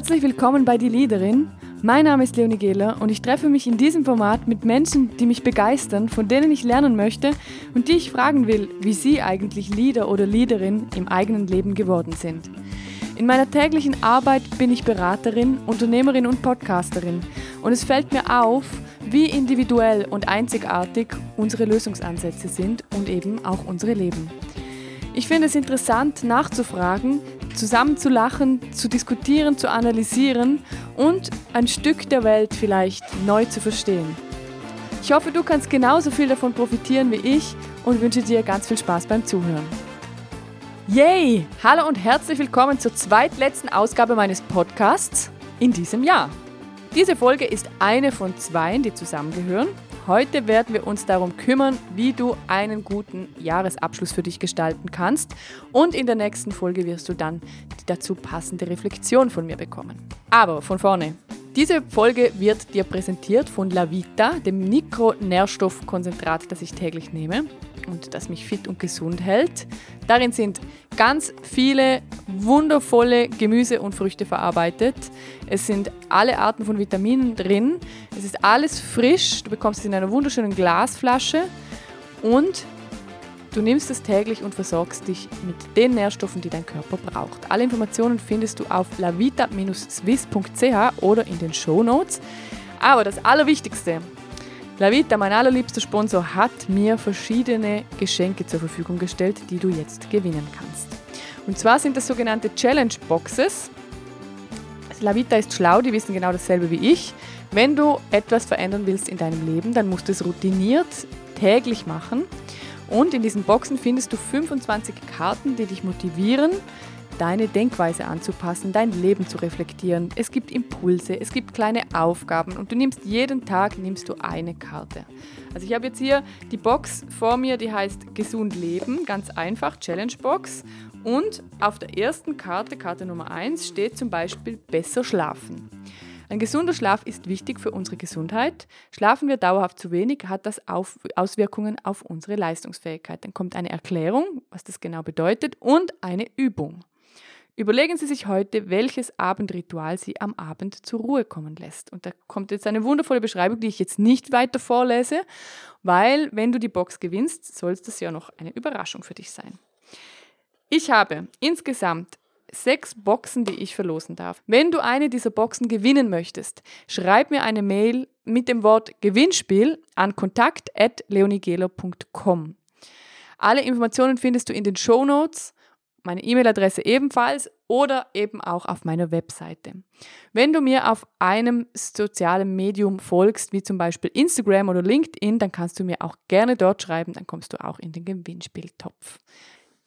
Herzlich willkommen bei Die Leaderin. Mein Name ist Leonie Gehler und ich treffe mich in diesem Format mit Menschen, die mich begeistern, von denen ich lernen möchte und die ich fragen will, wie sie eigentlich Leader oder Leaderin im eigenen Leben geworden sind. In meiner täglichen Arbeit bin ich Beraterin, Unternehmerin und Podcasterin und es fällt mir auf, wie individuell und einzigartig unsere Lösungsansätze sind und eben auch unsere Leben. Ich finde es interessant nachzufragen, zusammen zu lachen, zu diskutieren, zu analysieren und ein Stück der Welt vielleicht neu zu verstehen. Ich hoffe, du kannst genauso viel davon profitieren wie ich und wünsche dir ganz viel Spaß beim Zuhören. Yay! Hallo und herzlich willkommen zur zweitletzten Ausgabe meines Podcasts in diesem Jahr. Diese Folge ist eine von zwei, die zusammengehören. Heute werden wir uns darum kümmern, wie du einen guten Jahresabschluss für dich gestalten kannst. Und in der nächsten Folge wirst du dann die dazu passende Reflexion von mir bekommen. Aber von vorne. Diese Folge wird dir präsentiert von Lavita, dem Mikronährstoffkonzentrat, das ich täglich nehme und das mich fit und gesund hält. Darin sind ganz viele wundervolle Gemüse und Früchte verarbeitet. Es sind alle Arten von Vitaminen drin. Es ist alles frisch. Du bekommst es in einer wunderschönen Glasflasche und du nimmst es täglich und versorgst dich mit den Nährstoffen, die dein Körper braucht. Alle Informationen findest du auf lavita-swiss.ch oder in den Show Notes. Aber das Allerwichtigste, Lavita, mein allerliebster Sponsor, hat mir verschiedene Geschenke zur Verfügung gestellt, die du jetzt gewinnen kannst. Und zwar sind das sogenannte Challenge Boxes. Lavita ist schlau, die wissen genau dasselbe wie ich. Wenn du etwas verändern willst in deinem Leben, dann musst du es routiniert täglich machen. Und in diesen Boxen findest du 25 Karten, die dich motivieren, deine Denkweise anzupassen, dein Leben zu reflektieren. Es gibt Impulse, es gibt kleine Aufgaben und du nimmst jeden Tag nimmst du eine Karte. Also ich habe jetzt hier die Box vor mir, die heißt Gesund Leben, ganz einfach, Challenge Box. Und auf der ersten Karte, Karte Nummer 1, steht zum Beispiel besser schlafen. Ein gesunder Schlaf ist wichtig für unsere Gesundheit. Schlafen wir dauerhaft zu wenig, hat das Auswirkungen auf unsere Leistungsfähigkeit. Dann kommt eine Erklärung, was das genau bedeutet, und eine Übung. Überlegen Sie sich heute, welches Abendritual Sie am Abend zur Ruhe kommen lässt. Und da kommt jetzt eine wundervolle Beschreibung, die ich jetzt nicht weiter vorlese, weil wenn du die Box gewinnst, soll das ja noch eine Überraschung für dich sein. Ich habe insgesamt sechs Boxen, die ich verlosen darf. Wenn du eine dieser Boxen gewinnen möchtest, schreib mir eine Mail mit dem Wort Gewinnspiel an kontakt.leonigelo.com. Alle Informationen findest du in den Show Notes meine E-Mail-Adresse ebenfalls oder eben auch auf meiner Webseite. Wenn du mir auf einem sozialen Medium folgst, wie zum Beispiel Instagram oder LinkedIn, dann kannst du mir auch gerne dort schreiben, dann kommst du auch in den Gewinnspieltopf.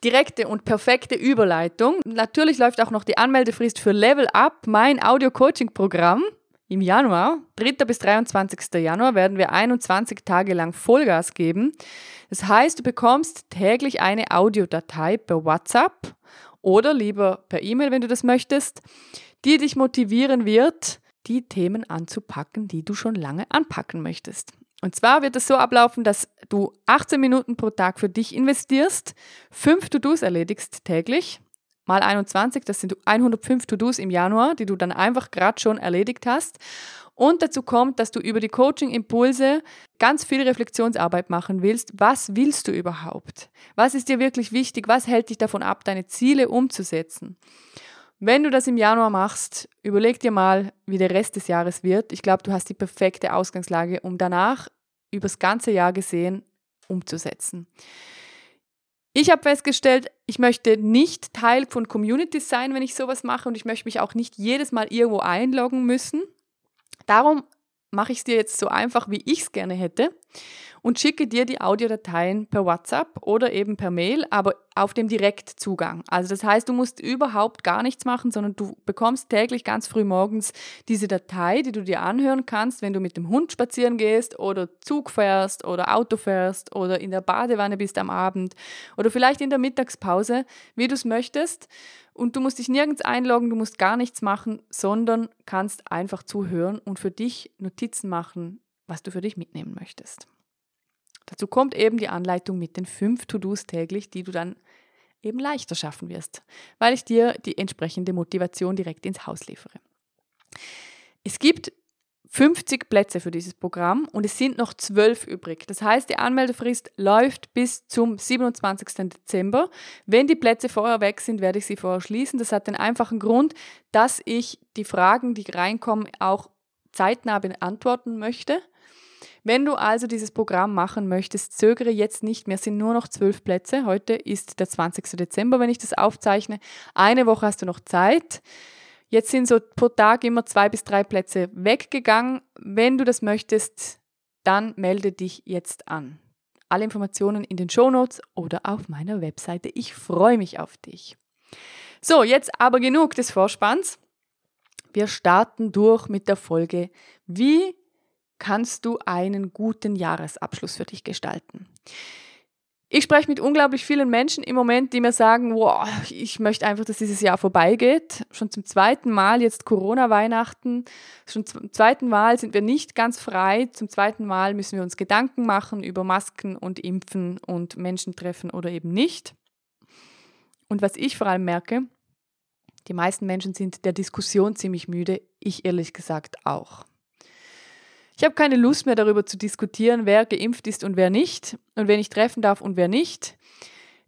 Direkte und perfekte Überleitung. Natürlich läuft auch noch die Anmeldefrist für Level Up, mein Audio-Coaching-Programm. Im Januar, 3. bis 23. Januar, werden wir 21 Tage lang Vollgas geben. Das heißt, du bekommst täglich eine Audiodatei per WhatsApp oder lieber per E-Mail, wenn du das möchtest, die dich motivieren wird, die Themen anzupacken, die du schon lange anpacken möchtest. Und zwar wird es so ablaufen, dass du 18 Minuten pro Tag für dich investierst, fünf To-Dos erledigst täglich mal 21, das sind 105 To-Dos im Januar, die du dann einfach gerade schon erledigt hast. Und dazu kommt, dass du über die Coaching-Impulse ganz viel Reflexionsarbeit machen willst. Was willst du überhaupt? Was ist dir wirklich wichtig? Was hält dich davon ab, deine Ziele umzusetzen? Wenn du das im Januar machst, überleg dir mal, wie der Rest des Jahres wird. Ich glaube, du hast die perfekte Ausgangslage, um danach übers ganze Jahr gesehen umzusetzen. Ich habe festgestellt, ich möchte nicht Teil von Communities sein, wenn ich sowas mache und ich möchte mich auch nicht jedes Mal irgendwo einloggen müssen. Darum mache ich es dir jetzt so einfach, wie ich es gerne hätte und schicke dir die Audiodateien per WhatsApp oder eben per Mail, aber auf dem Direktzugang. Also das heißt, du musst überhaupt gar nichts machen, sondern du bekommst täglich ganz früh morgens diese Datei, die du dir anhören kannst, wenn du mit dem Hund spazieren gehst oder Zug fährst oder Auto fährst oder in der Badewanne bist am Abend oder vielleicht in der Mittagspause, wie du es möchtest. Und du musst dich nirgends einloggen, du musst gar nichts machen, sondern kannst einfach zuhören und für dich Notizen machen, was du für dich mitnehmen möchtest. Dazu kommt eben die Anleitung mit den fünf To-Dos täglich, die du dann eben leichter schaffen wirst, weil ich dir die entsprechende Motivation direkt ins Haus liefere. Es gibt 50 Plätze für dieses Programm und es sind noch 12 übrig. Das heißt, die Anmeldefrist läuft bis zum 27. Dezember. Wenn die Plätze vorher weg sind, werde ich sie vorher schließen. Das hat den einfachen Grund, dass ich die Fragen, die reinkommen, auch zeitnah beantworten möchte. Wenn du also dieses Programm machen möchtest, zögere jetzt nicht mehr. Es sind nur noch zwölf Plätze. Heute ist der 20. Dezember, wenn ich das aufzeichne. Eine Woche hast du noch Zeit. Jetzt sind so pro Tag immer zwei bis drei Plätze weggegangen. Wenn du das möchtest, dann melde dich jetzt an. Alle Informationen in den Shownotes oder auf meiner Webseite. Ich freue mich auf dich. So, jetzt aber genug des Vorspanns. Wir starten durch mit der Folge, wie kannst du einen guten Jahresabschluss für dich gestalten? Ich spreche mit unglaublich vielen Menschen im Moment, die mir sagen, wow, ich möchte einfach, dass dieses Jahr vorbeigeht. Schon zum zweiten Mal, jetzt Corona-Weihnachten, schon zum zweiten Mal sind wir nicht ganz frei. Zum zweiten Mal müssen wir uns Gedanken machen über Masken und Impfen und Menschen treffen oder eben nicht. Und was ich vor allem merke, die meisten Menschen sind der Diskussion ziemlich müde, ich ehrlich gesagt auch. Ich habe keine Lust mehr darüber zu diskutieren, wer geimpft ist und wer nicht und wen ich treffen darf und wer nicht.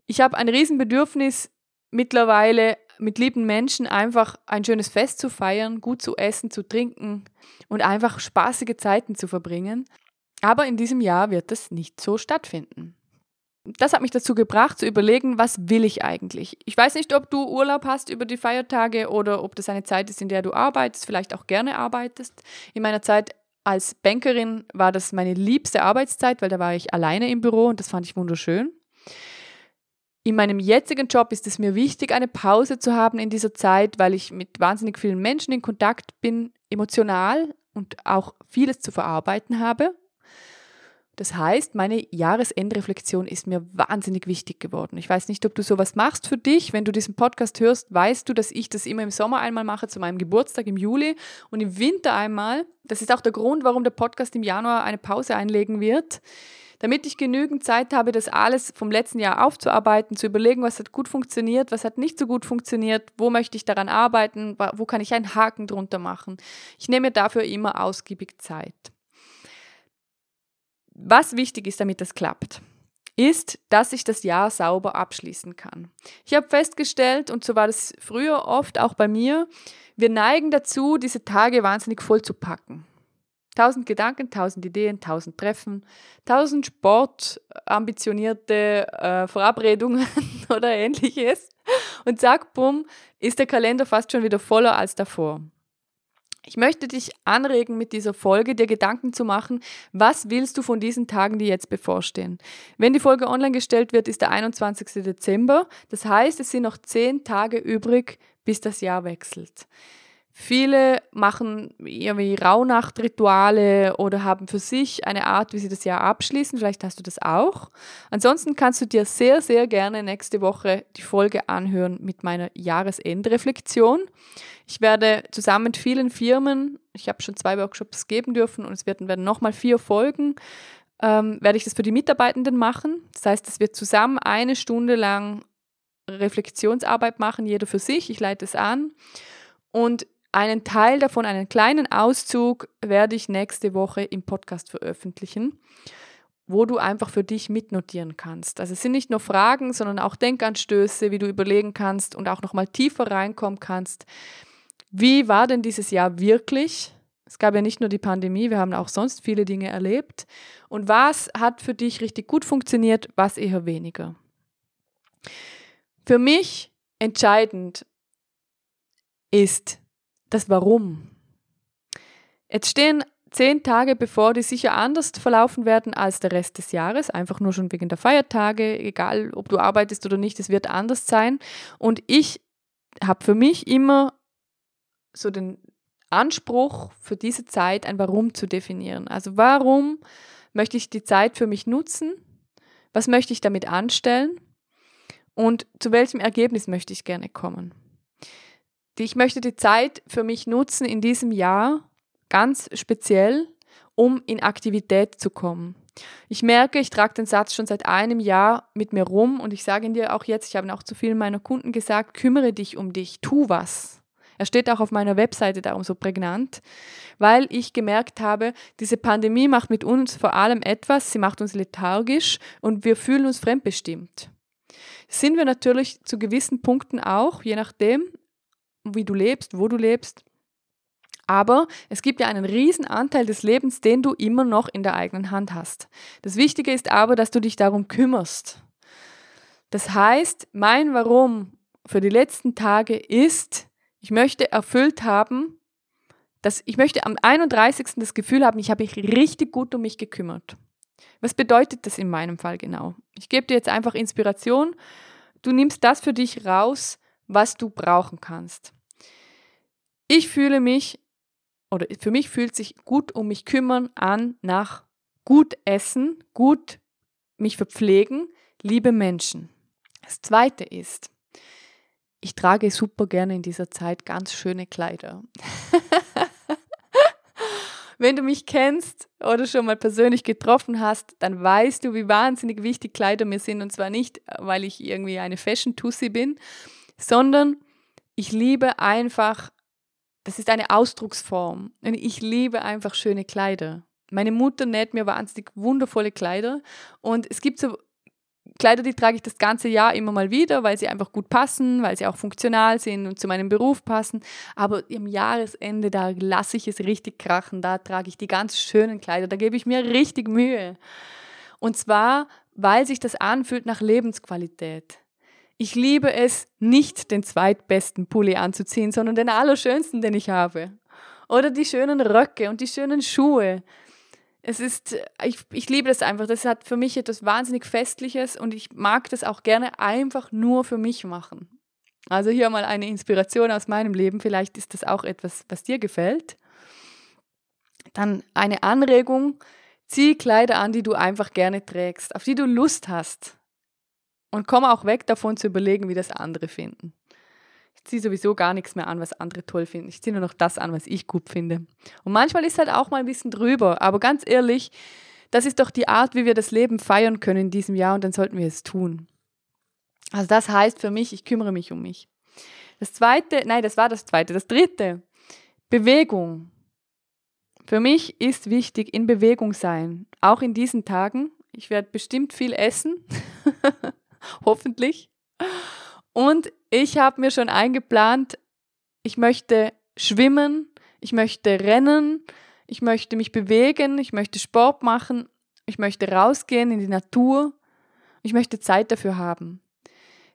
Ich habe ein Riesenbedürfnis mittlerweile mit lieben Menschen einfach ein schönes Fest zu feiern, gut zu essen, zu trinken und einfach spaßige Zeiten zu verbringen. Aber in diesem Jahr wird das nicht so stattfinden. Das hat mich dazu gebracht, zu überlegen, was will ich eigentlich? Ich weiß nicht, ob du Urlaub hast über die Feiertage oder ob das eine Zeit ist, in der du arbeitest, vielleicht auch gerne arbeitest. In meiner Zeit als Bankerin war das meine liebste Arbeitszeit, weil da war ich alleine im Büro und das fand ich wunderschön. In meinem jetzigen Job ist es mir wichtig, eine Pause zu haben in dieser Zeit, weil ich mit wahnsinnig vielen Menschen in Kontakt bin, emotional und auch vieles zu verarbeiten habe. Das heißt, meine Jahresendreflexion ist mir wahnsinnig wichtig geworden. Ich weiß nicht, ob du sowas machst für dich. Wenn du diesen Podcast hörst, weißt du, dass ich das immer im Sommer einmal mache, zu meinem Geburtstag im Juli und im Winter einmal. Das ist auch der Grund, warum der Podcast im Januar eine Pause einlegen wird. Damit ich genügend Zeit habe, das alles vom letzten Jahr aufzuarbeiten, zu überlegen, was hat gut funktioniert, was hat nicht so gut funktioniert, wo möchte ich daran arbeiten, wo kann ich einen Haken drunter machen. Ich nehme dafür immer ausgiebig Zeit. Was wichtig ist, damit das klappt, ist, dass ich das Jahr sauber abschließen kann. Ich habe festgestellt, und so war das früher oft auch bei mir, wir neigen dazu, diese Tage wahnsinnig voll zu packen. Tausend Gedanken, tausend Ideen, tausend Treffen, tausend sportambitionierte äh, Verabredungen oder ähnliches. Und zack, bumm, ist der Kalender fast schon wieder voller als davor. Ich möchte dich anregen, mit dieser Folge dir Gedanken zu machen, was willst du von diesen Tagen, die jetzt bevorstehen. Wenn die Folge online gestellt wird, ist der 21. Dezember. Das heißt, es sind noch zehn Tage übrig, bis das Jahr wechselt. Viele machen irgendwie Rauhnachtrituale oder haben für sich eine Art, wie sie das Jahr abschließen. Vielleicht hast du das auch. Ansonsten kannst du dir sehr, sehr gerne nächste Woche die Folge anhören mit meiner Jahresendreflexion. Ich werde zusammen mit vielen Firmen, ich habe schon zwei Workshops geben dürfen und es werden, werden nochmal vier Folgen, ähm, werde ich das für die Mitarbeitenden machen. Das heißt, dass wir zusammen eine Stunde lang Reflexionsarbeit machen, jeder für sich. Ich leite es an. Und einen Teil davon, einen kleinen Auszug, werde ich nächste Woche im Podcast veröffentlichen, wo du einfach für dich mitnotieren kannst. Also es sind nicht nur Fragen, sondern auch Denkanstöße, wie du überlegen kannst und auch nochmal tiefer reinkommen kannst. Wie war denn dieses Jahr wirklich? Es gab ja nicht nur die Pandemie, wir haben auch sonst viele Dinge erlebt. Und was hat für dich richtig gut funktioniert, was eher weniger? Für mich entscheidend ist, das Warum. Jetzt stehen zehn Tage bevor, die sicher anders verlaufen werden als der Rest des Jahres, einfach nur schon wegen der Feiertage, egal ob du arbeitest oder nicht, es wird anders sein. Und ich habe für mich immer so den Anspruch für diese Zeit ein Warum zu definieren. Also warum möchte ich die Zeit für mich nutzen? Was möchte ich damit anstellen? Und zu welchem Ergebnis möchte ich gerne kommen? Ich möchte die Zeit für mich nutzen in diesem Jahr ganz speziell, um in Aktivität zu kommen. Ich merke, ich trage den Satz schon seit einem Jahr mit mir rum und ich sage ihn dir auch jetzt, ich habe ihn auch zu vielen meiner Kunden gesagt, kümmere dich um dich, tu was. Er steht auch auf meiner Webseite darum so prägnant, weil ich gemerkt habe, diese Pandemie macht mit uns vor allem etwas, sie macht uns lethargisch und wir fühlen uns fremdbestimmt. Sind wir natürlich zu gewissen Punkten auch, je nachdem, wie du lebst, wo du lebst. Aber es gibt ja einen riesen Anteil des Lebens, den du immer noch in der eigenen Hand hast. Das Wichtige ist aber, dass du dich darum kümmerst. Das heißt, mein Warum für die letzten Tage ist, ich möchte erfüllt haben, dass ich möchte am 31. das Gefühl haben, ich habe mich richtig gut um mich gekümmert. Was bedeutet das in meinem Fall genau? Ich gebe dir jetzt einfach Inspiration. Du nimmst das für dich raus, was du brauchen kannst. Ich fühle mich, oder für mich fühlt sich gut um mich kümmern an nach gut essen, gut mich verpflegen, liebe Menschen. Das zweite ist, ich trage super gerne in dieser Zeit ganz schöne Kleider. Wenn du mich kennst oder schon mal persönlich getroffen hast, dann weißt du, wie wahnsinnig wichtig Kleider mir sind. Und zwar nicht, weil ich irgendwie eine Fashion-Tussi bin, sondern ich liebe einfach, das ist eine Ausdrucksform. Ich liebe einfach schöne Kleider. Meine Mutter näht mir wahnsinnig wundervolle Kleider. Und es gibt so Kleider, die trage ich das ganze Jahr immer mal wieder, weil sie einfach gut passen, weil sie auch funktional sind und zu meinem Beruf passen. Aber im Jahresende, da lasse ich es richtig krachen. Da trage ich die ganz schönen Kleider. Da gebe ich mir richtig Mühe. Und zwar, weil sich das anfühlt nach Lebensqualität. Ich liebe es, nicht den zweitbesten Pulli anzuziehen, sondern den allerschönsten, den ich habe. Oder die schönen Röcke und die schönen Schuhe es ist, ich, ich liebe das einfach. Das hat für mich etwas wahnsinnig Festliches und ich mag das auch gerne einfach nur für mich machen. Also hier mal eine Inspiration aus meinem Leben. Vielleicht ist das auch etwas, was dir gefällt. Dann eine Anregung. Zieh Kleider an, die du einfach gerne trägst, auf die du Lust hast. Und komm auch weg davon zu überlegen, wie das andere finden ziehe sowieso gar nichts mehr an, was andere toll finden. Ich ziehe nur noch das an, was ich gut finde. Und manchmal ist halt auch mal ein bisschen drüber. Aber ganz ehrlich, das ist doch die Art, wie wir das Leben feiern können in diesem Jahr und dann sollten wir es tun. Also das heißt für mich, ich kümmere mich um mich. Das zweite, nein, das war das zweite. Das dritte, Bewegung. Für mich ist wichtig, in Bewegung sein. Auch in diesen Tagen. Ich werde bestimmt viel essen. Hoffentlich. Und ich habe mir schon eingeplant, ich möchte schwimmen, ich möchte rennen, ich möchte mich bewegen, ich möchte Sport machen, ich möchte rausgehen in die Natur, ich möchte Zeit dafür haben.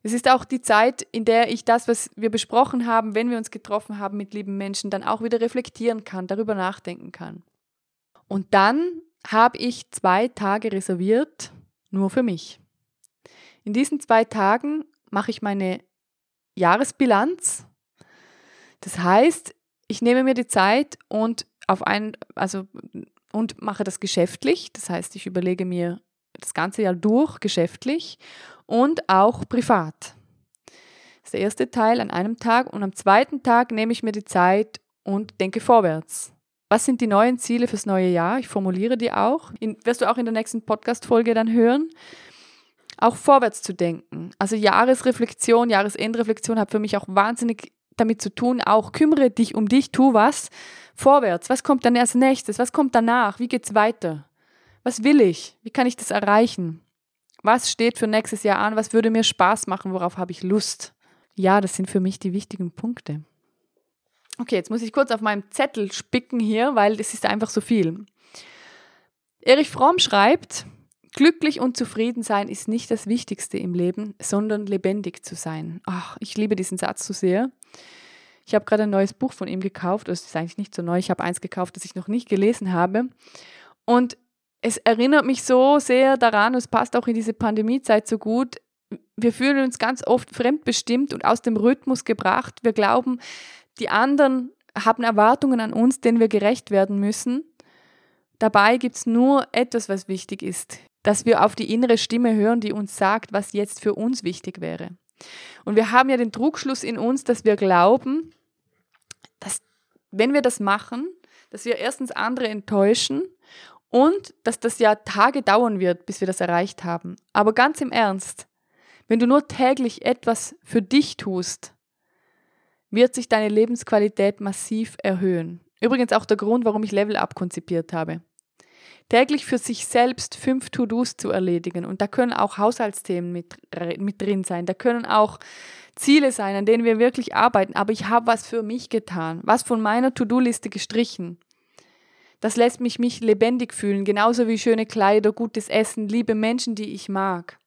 Es ist auch die Zeit, in der ich das, was wir besprochen haben, wenn wir uns getroffen haben mit lieben Menschen, dann auch wieder reflektieren kann, darüber nachdenken kann. Und dann habe ich zwei Tage reserviert, nur für mich. In diesen zwei Tagen mache ich meine Jahresbilanz. Das heißt, ich nehme mir die Zeit und auf ein, also und mache das geschäftlich. Das heißt, ich überlege mir das ganze Jahr durch geschäftlich und auch privat. Das ist der erste Teil an einem Tag und am zweiten Tag nehme ich mir die Zeit und denke vorwärts. Was sind die neuen Ziele fürs neue Jahr? Ich formuliere die auch. In, wirst du auch in der nächsten Podcast-Folge dann hören auch vorwärts zu denken. Also Jahresreflexion, Jahresendreflexion hat für mich auch wahnsinnig damit zu tun, auch kümmere dich um dich, tu was vorwärts. Was kommt dann als nächstes? Was kommt danach? Wie geht's weiter? Was will ich? Wie kann ich das erreichen? Was steht für nächstes Jahr an? Was würde mir Spaß machen? Worauf habe ich Lust? Ja, das sind für mich die wichtigen Punkte. Okay, jetzt muss ich kurz auf meinem Zettel spicken hier, weil es ist einfach so viel. Erich Fromm schreibt, Glücklich und zufrieden sein ist nicht das Wichtigste im Leben, sondern lebendig zu sein. Ach, ich liebe diesen Satz so sehr. Ich habe gerade ein neues Buch von ihm gekauft. Das ist eigentlich nicht so neu. Ich habe eins gekauft, das ich noch nicht gelesen habe. Und es erinnert mich so sehr daran, und es passt auch in diese Pandemiezeit so gut. Wir fühlen uns ganz oft fremdbestimmt und aus dem Rhythmus gebracht. Wir glauben, die anderen haben Erwartungen an uns, denen wir gerecht werden müssen. Dabei gibt es nur etwas, was wichtig ist dass wir auf die innere Stimme hören, die uns sagt, was jetzt für uns wichtig wäre. Und wir haben ja den Trugschluss in uns, dass wir glauben, dass wenn wir das machen, dass wir erstens andere enttäuschen und dass das ja Tage dauern wird, bis wir das erreicht haben. Aber ganz im Ernst, wenn du nur täglich etwas für dich tust, wird sich deine Lebensqualität massiv erhöhen. Übrigens auch der Grund, warum ich Level Up konzipiert habe. Täglich für sich selbst fünf To-Dos zu erledigen. Und da können auch Haushaltsthemen mit, mit drin sein. Da können auch Ziele sein, an denen wir wirklich arbeiten. Aber ich habe was für mich getan, was von meiner To-Do-Liste gestrichen. Das lässt mich mich lebendig fühlen, genauso wie schöne Kleider, gutes Essen, liebe Menschen, die ich mag.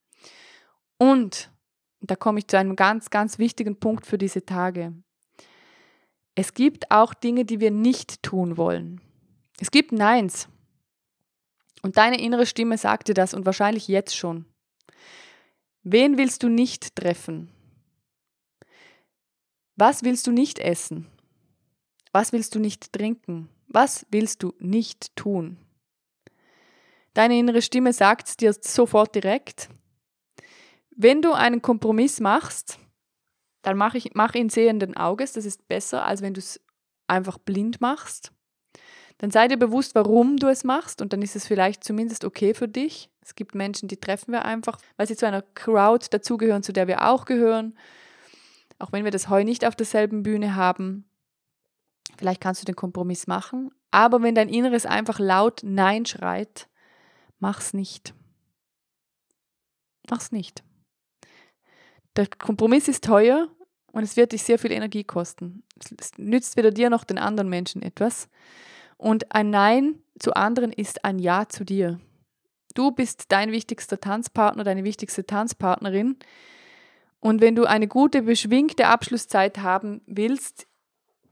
Und da komme ich zu einem ganz, ganz wichtigen Punkt für diese Tage. Es gibt auch Dinge, die wir nicht tun wollen. Es gibt Neins. Und deine innere Stimme sagt dir das und wahrscheinlich jetzt schon. Wen willst du nicht treffen? Was willst du nicht essen? Was willst du nicht trinken? Was willst du nicht tun? Deine innere Stimme sagt dir sofort direkt. Wenn du einen Kompromiss machst, dann mach, ich, mach ihn sehenden Auges. Das ist besser, als wenn du es einfach blind machst. Dann sei dir bewusst, warum du es machst und dann ist es vielleicht zumindest okay für dich. Es gibt Menschen, die treffen wir einfach, weil sie zu einer Crowd dazugehören, zu der wir auch gehören. Auch wenn wir das Heu nicht auf derselben Bühne haben. Vielleicht kannst du den Kompromiss machen. Aber wenn dein Inneres einfach laut Nein schreit, mach's nicht. Mach's nicht. Der Kompromiss ist teuer und es wird dich sehr viel Energie kosten. Es nützt weder dir noch den anderen Menschen etwas. Und ein Nein zu anderen ist ein Ja zu dir. Du bist dein wichtigster Tanzpartner, deine wichtigste Tanzpartnerin. Und wenn du eine gute, beschwingte Abschlusszeit haben willst,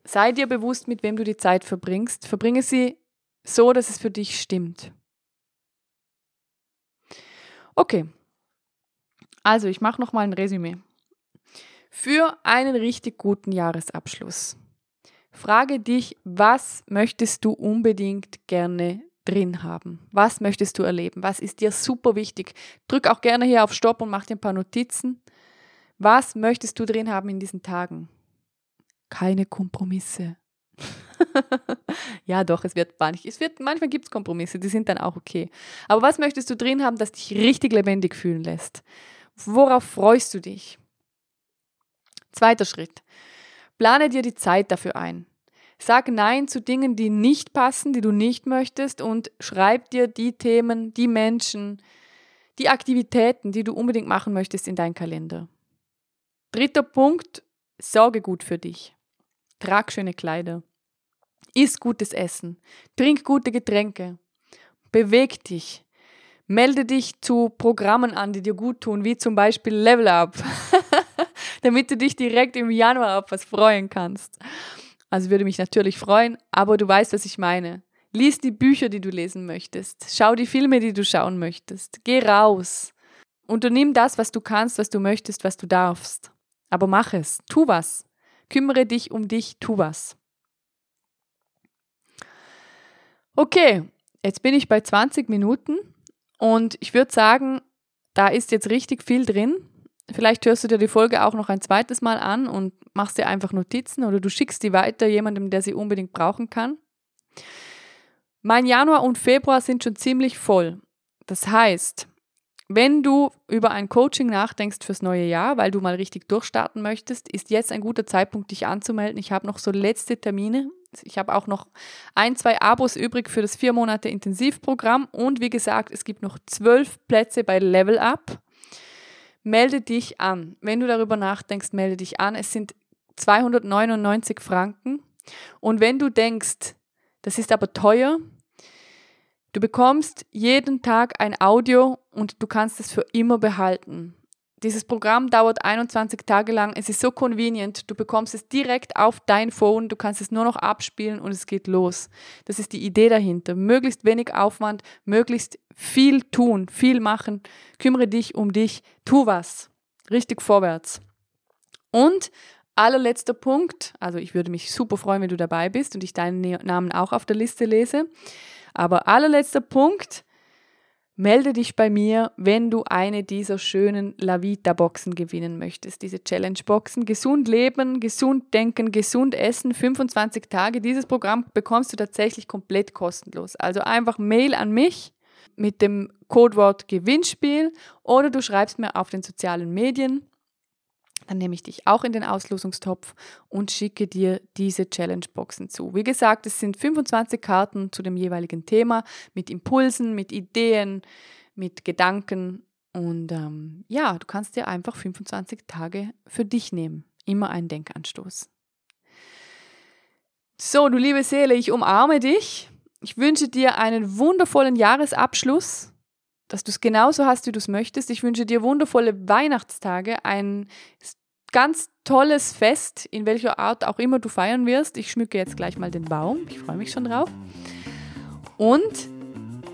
sei dir bewusst, mit wem du die Zeit verbringst. Verbringe sie so, dass es für dich stimmt. Okay, also, ich mache nochmal ein Resümee. Für einen richtig guten Jahresabschluss. Frage dich, was möchtest du unbedingt gerne drin haben? Was möchtest du erleben? Was ist dir super wichtig? Drück auch gerne hier auf Stopp und mach dir ein paar Notizen. Was möchtest du drin haben in diesen Tagen? Keine Kompromisse. ja, doch, es wird manchmal, es wird, manchmal gibt es Kompromisse, die sind dann auch okay. Aber was möchtest du drin haben, das dich richtig lebendig fühlen lässt? Worauf freust du dich? Zweiter Schritt. Plane dir die Zeit dafür ein. Sag Nein zu Dingen, die nicht passen, die du nicht möchtest und schreib dir die Themen, die Menschen, die Aktivitäten, die du unbedingt machen möchtest in deinen Kalender. Dritter Punkt, sorge gut für dich. Trag schöne Kleider. Iss gutes Essen. Trink gute Getränke. Beweg dich. Melde dich zu Programmen an, die dir gut tun, wie zum Beispiel Level Up, damit du dich direkt im Januar auf was freuen kannst. Also würde mich natürlich freuen, aber du weißt, was ich meine. Lies die Bücher, die du lesen möchtest. Schau die Filme, die du schauen möchtest. Geh raus. Unternimm das, was du kannst, was du möchtest, was du darfst. Aber mach es. Tu was. Kümmere dich um dich. Tu was. Okay, jetzt bin ich bei 20 Minuten. Und ich würde sagen, da ist jetzt richtig viel drin. Vielleicht hörst du dir die Folge auch noch ein zweites Mal an und machst dir einfach Notizen oder du schickst die weiter jemandem, der sie unbedingt brauchen kann. Mein Januar und Februar sind schon ziemlich voll. Das heißt, wenn du über ein Coaching nachdenkst fürs neue Jahr, weil du mal richtig durchstarten möchtest, ist jetzt ein guter Zeitpunkt, dich anzumelden. Ich habe noch so letzte Termine ich habe auch noch ein, zwei Abos übrig für das vier Monate Intensivprogramm und wie gesagt, es gibt noch zwölf Plätze bei Level Up. Melde dich an. Wenn du darüber nachdenkst, melde dich an. Es sind 299 Franken. Und wenn du denkst, das ist aber teuer, du bekommst jeden Tag ein Audio und du kannst es für immer behalten. Dieses Programm dauert 21 Tage lang. Es ist so convenient. Du bekommst es direkt auf dein Phone. Du kannst es nur noch abspielen und es geht los. Das ist die Idee dahinter. Möglichst wenig Aufwand, möglichst viel tun, viel machen. Kümmere dich um dich. Tu was. Richtig vorwärts. Und allerletzter Punkt. Also ich würde mich super freuen, wenn du dabei bist und ich deinen Namen auch auf der Liste lese. Aber allerletzter Punkt Melde dich bei mir, wenn du eine dieser schönen Lavita-Boxen gewinnen möchtest. Diese Challenge-Boxen. Gesund leben, gesund denken, gesund essen, 25 Tage. Dieses Programm bekommst du tatsächlich komplett kostenlos. Also einfach Mail an mich mit dem Codewort Gewinnspiel oder du schreibst mir auf den sozialen Medien. Dann nehme ich dich auch in den Auslosungstopf und schicke dir diese Challenge-Boxen zu. Wie gesagt, es sind 25 Karten zu dem jeweiligen Thema mit Impulsen, mit Ideen, mit Gedanken und ähm, ja, du kannst dir einfach 25 Tage für dich nehmen. Immer ein Denkanstoß. So, du liebe Seele, ich umarme dich. Ich wünsche dir einen wundervollen Jahresabschluss, dass du es genauso hast, wie du es möchtest. Ich wünsche dir wundervolle Weihnachtstage, ein ganz tolles Fest, in welcher Art auch immer du feiern wirst. Ich schmücke jetzt gleich mal den Baum. Ich freue mich schon drauf. Und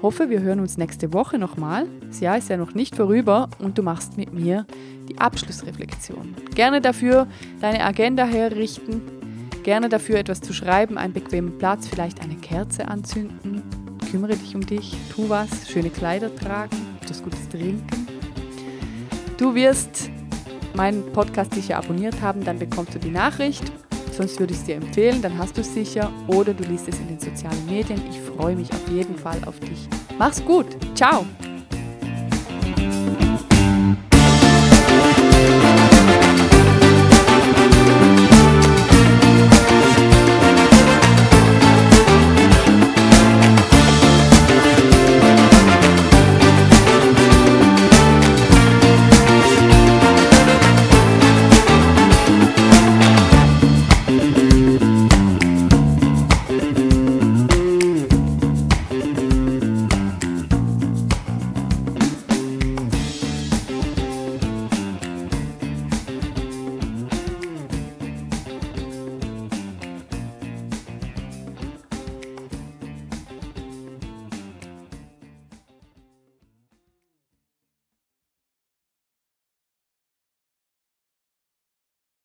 hoffe, wir hören uns nächste Woche nochmal. Das Jahr ist ja noch nicht vorüber und du machst mit mir die Abschlussreflexion. Gerne dafür deine Agenda herrichten, gerne dafür etwas zu schreiben, einen bequemen Platz, vielleicht eine Kerze anzünden. Kümmere dich um dich, tu was, schöne Kleider tragen, etwas Gutes trinken. Du wirst meinen Podcast sicher abonniert haben, dann bekommst du die Nachricht. Sonst würde ich es dir empfehlen, dann hast du es sicher oder du liest es in den sozialen Medien. Ich freue mich auf jeden Fall auf dich. Mach's gut. Ciao.